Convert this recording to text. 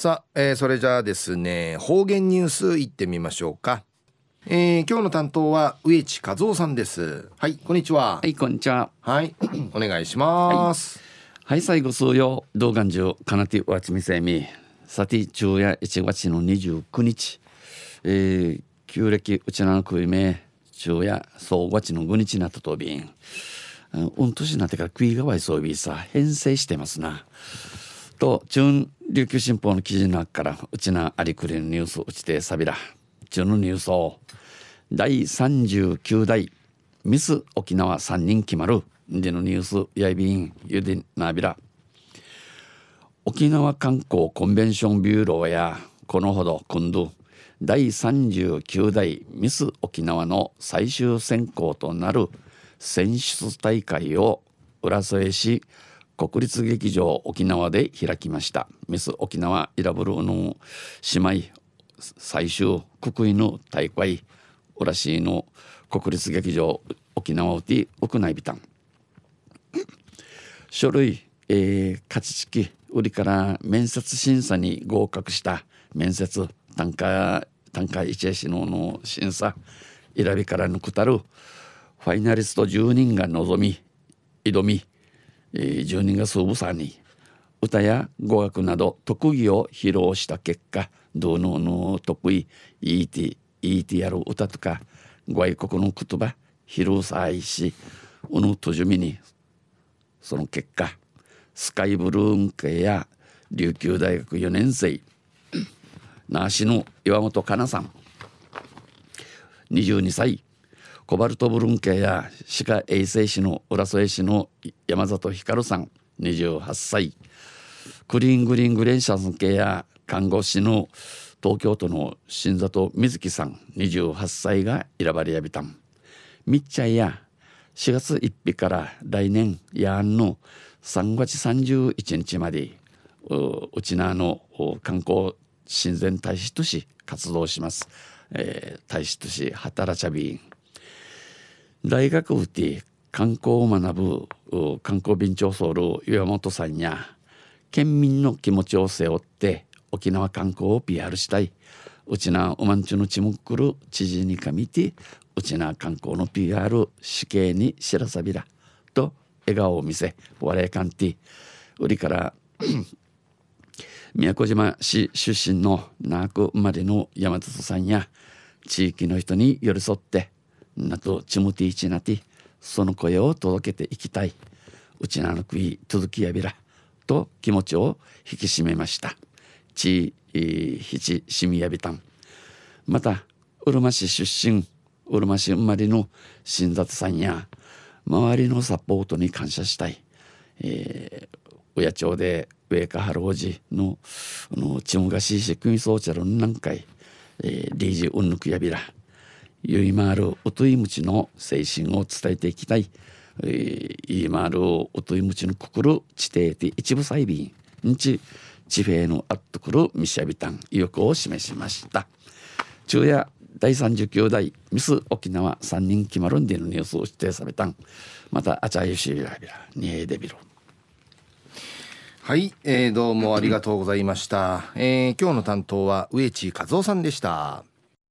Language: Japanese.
さあ、えー、それじゃあですね方言ニュースいってみましょうか。えー、今日の担当は植地和夫さんです。はいこんにちは。はいこんにちは。はい お願いします、はい、はい、最後数曜動画中かなてわちみせみ。さて昼夜1月の29日。えー、旧暦うちなのくいめ昼夜総月の5日になったとびん。うん年になってから食いがわいそうびさ編成してますな。と中琉球新報の記事の中からうちなありくりのニュースうちてさびら中のニュースを第39代ミス沖縄3人決まるでのニュースやいびんゆでなびら。沖縄観光コンベンションビューローやこのほど今度第39代ミス沖縄の最終選考となる選出大会を浦添市国立劇場沖縄で開きました。ミス沖縄イラブルの姉妹最終国威の大会浦市の国立劇場沖縄をて屋内ビタン書類、えー、勝ち式売りから面接審査に合格した面接単価単価一絵師のの審査。選びから抜くたるファイナリスト10人が望み挑み、住人が数部さんに歌や語学など特技を披露した結果どのの得意言いて言いてやる歌とか外国の言葉披露さいしうぬとじみにその結果スカイブルーン系や琉球大学4年生那覇市の岩本かなさん22歳コバルトブルン系や歯科衛生士の浦添市の山里光さん28歳。クリーングリーングレンシャン系や看護師の東京都の新里瑞希さん28歳が選ばれやびたん。みっちゃいや4月1日から来年やんの3月31日までうちなの観光親善大使とし活動します、えー、大使とし働ちゃびん大学部で観光を学ぶ観光便長ソウル岩本さんや県民の気持ちを背負って沖縄観光を PR したいうちなおまんちゅのちむくる知事にかみてうちな観光の PR 死刑に知らさびらと笑顔を見せ笑いかんて売りから宮古島市出身の那覇生まれの山里さんや地域の人に寄り添ってなとちむていちなてその声を届けていきたい。うちなのくい続きやびらと気持ちを引き締めました。ちひちしみやびたん。またうるま市出身うるま市生まれの新里さんや周りのサポートに感謝したい、えー、親町で上下春おじののちむがしいし組総茶の何回、えー、リージうんぬくやびら。ゆいまるおといむちの精神を伝えていきたい、えー、ゆいまるおといむちのくくる地底で一部細便んち地平のあっとくるみしゃびたん意欲を示しました。昼夜第39代ミス沖縄3人決まるんでのニュースを指定されたん。またあちゃゆしびらびらにえでびろ。はい、えー、どうもありがとうございました、えー、今日の担当は植地和夫さんでした。